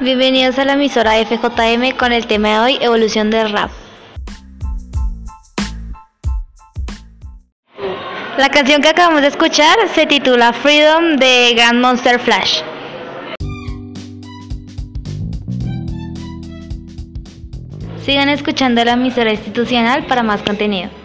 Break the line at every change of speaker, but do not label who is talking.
Bienvenidos a la emisora FJM con el tema de hoy, evolución del rap. La canción que acabamos de escuchar se titula Freedom de Grand Monster Flash. Sigan escuchando la emisora institucional para más contenido.